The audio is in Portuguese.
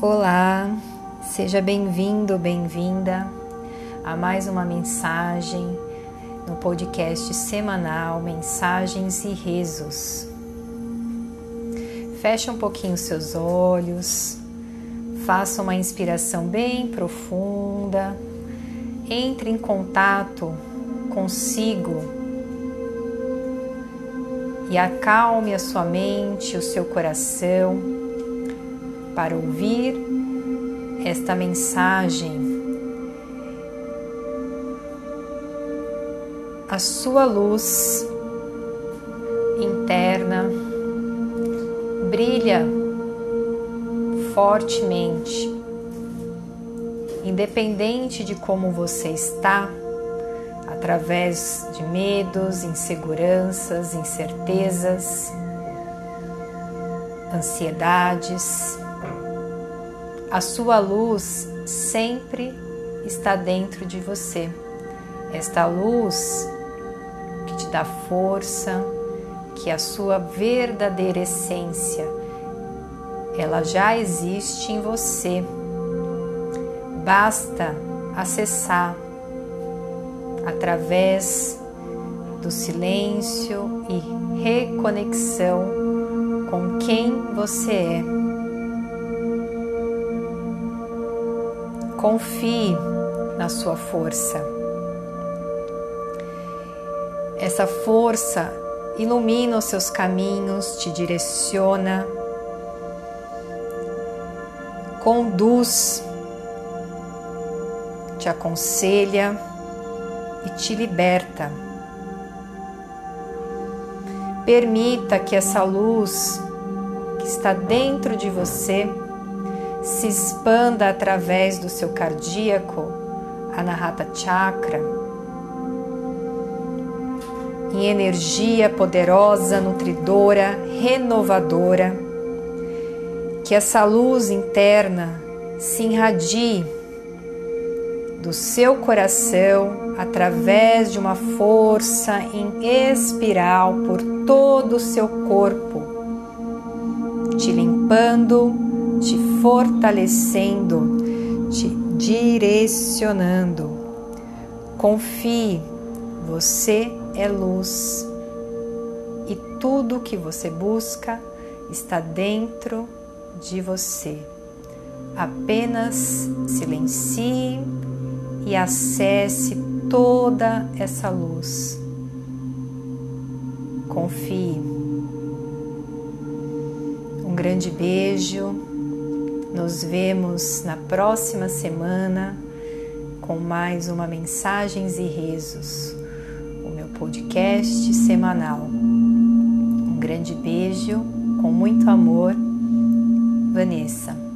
Olá, seja bem-vindo, bem-vinda a mais uma mensagem no podcast semanal Mensagens e Rezos. Feche um pouquinho seus olhos, faça uma inspiração bem profunda, entre em contato consigo e acalme a sua mente, o seu coração para ouvir esta mensagem. A sua luz interna brilha fortemente, independente de como você está, através de medos, inseguranças, incertezas, ansiedades a sua luz sempre está dentro de você. Esta luz que te dá força, que é a sua verdadeira essência, ela já existe em você. Basta acessar através do silêncio e reconexão com quem você é. Confie na sua força. Essa força ilumina os seus caminhos, te direciona, conduz, te aconselha e te liberta. Permita que essa luz que está dentro de você se expanda através do seu cardíaco, Anahata Chakra, em energia poderosa, nutridora, renovadora, que essa luz interna se irradie do seu coração através de uma força em espiral por todo o seu corpo, te limpando te fortalecendo, te direcionando. Confie, você é luz e tudo que você busca está dentro de você. Apenas silencie e acesse toda essa luz. Confie. Um grande beijo nos vemos na próxima semana com mais uma Mensagens e Rezos, o meu podcast semanal. Um grande beijo, com muito amor, Vanessa.